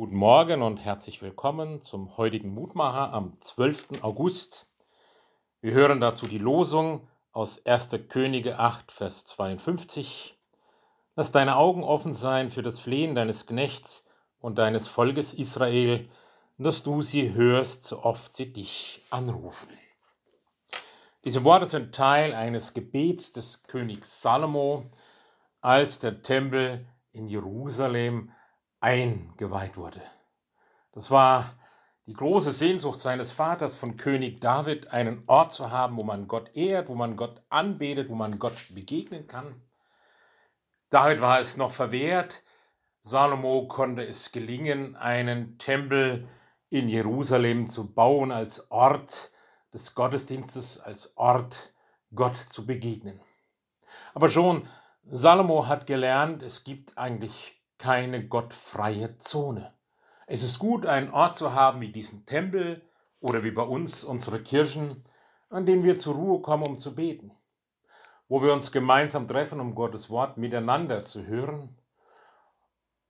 Guten Morgen und herzlich willkommen zum heutigen Mutmacher am 12. August. Wir hören dazu die Losung aus 1. Könige 8, Vers 52. Lass deine Augen offen sein für das Flehen deines Knechts und deines Volkes Israel, dass du sie hörst, so oft sie dich anrufen. Diese Worte sind Teil eines Gebets des Königs Salomo, als der Tempel in Jerusalem eingeweiht wurde. Das war die große Sehnsucht seines Vaters von König David, einen Ort zu haben, wo man Gott ehrt, wo man Gott anbetet, wo man Gott begegnen kann. David war es noch verwehrt, Salomo konnte es gelingen, einen Tempel in Jerusalem zu bauen als Ort des Gottesdienstes, als Ort Gott zu begegnen. Aber schon Salomo hat gelernt, es gibt eigentlich keine gottfreie Zone. Es ist gut, einen Ort zu haben wie diesen Tempel oder wie bei uns unsere Kirchen, an denen wir zur Ruhe kommen, um zu beten, wo wir uns gemeinsam treffen, um Gottes Wort miteinander zu hören,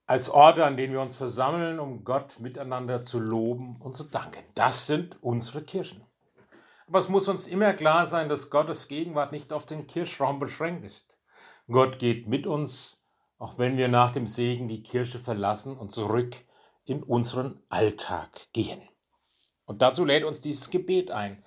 als Orte, an denen wir uns versammeln, um Gott miteinander zu loben und zu danken. Das sind unsere Kirchen. Aber es muss uns immer klar sein, dass Gottes Gegenwart nicht auf den Kirchraum beschränkt ist. Gott geht mit uns auch wenn wir nach dem Segen die Kirche verlassen und zurück in unseren Alltag gehen. Und dazu lädt uns dieses Gebet ein,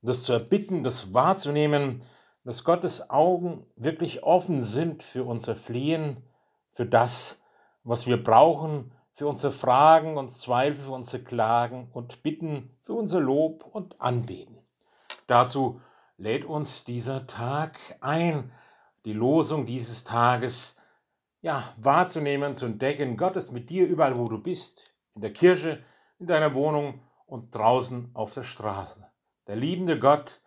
das zu erbitten, das wahrzunehmen, dass Gottes Augen wirklich offen sind für unser Flehen, für das, was wir brauchen, für unsere Fragen und Zweifel, für unsere Klagen und Bitten, für unser Lob und Anbeten. Dazu lädt uns dieser Tag ein, die Losung dieses Tages ja, wahrzunehmen, zu entdecken, Gott ist mit dir überall, wo du bist, in der Kirche, in deiner Wohnung und draußen auf der Straße. Der liebende Gott,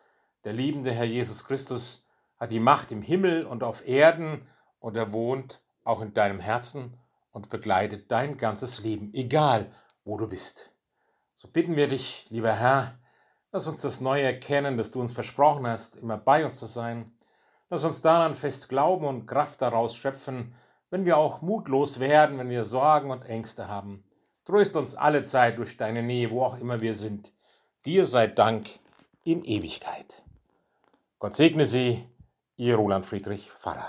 der liebende Herr Jesus Christus hat die Macht im Himmel und auf Erden und er wohnt auch in deinem Herzen und begleitet dein ganzes Leben, egal wo du bist. So bitten wir dich, lieber Herr, lass uns das Neue erkennen, dass du uns versprochen hast, immer bei uns zu sein. Lass uns daran fest glauben und Kraft daraus schöpfen, wenn wir auch mutlos werden, wenn wir Sorgen und Ängste haben. Tröst uns alle Zeit durch deine Nähe, wo auch immer wir sind. Dir sei Dank in Ewigkeit. Gott segne Sie, Ihr Roland Friedrich Pfarrer.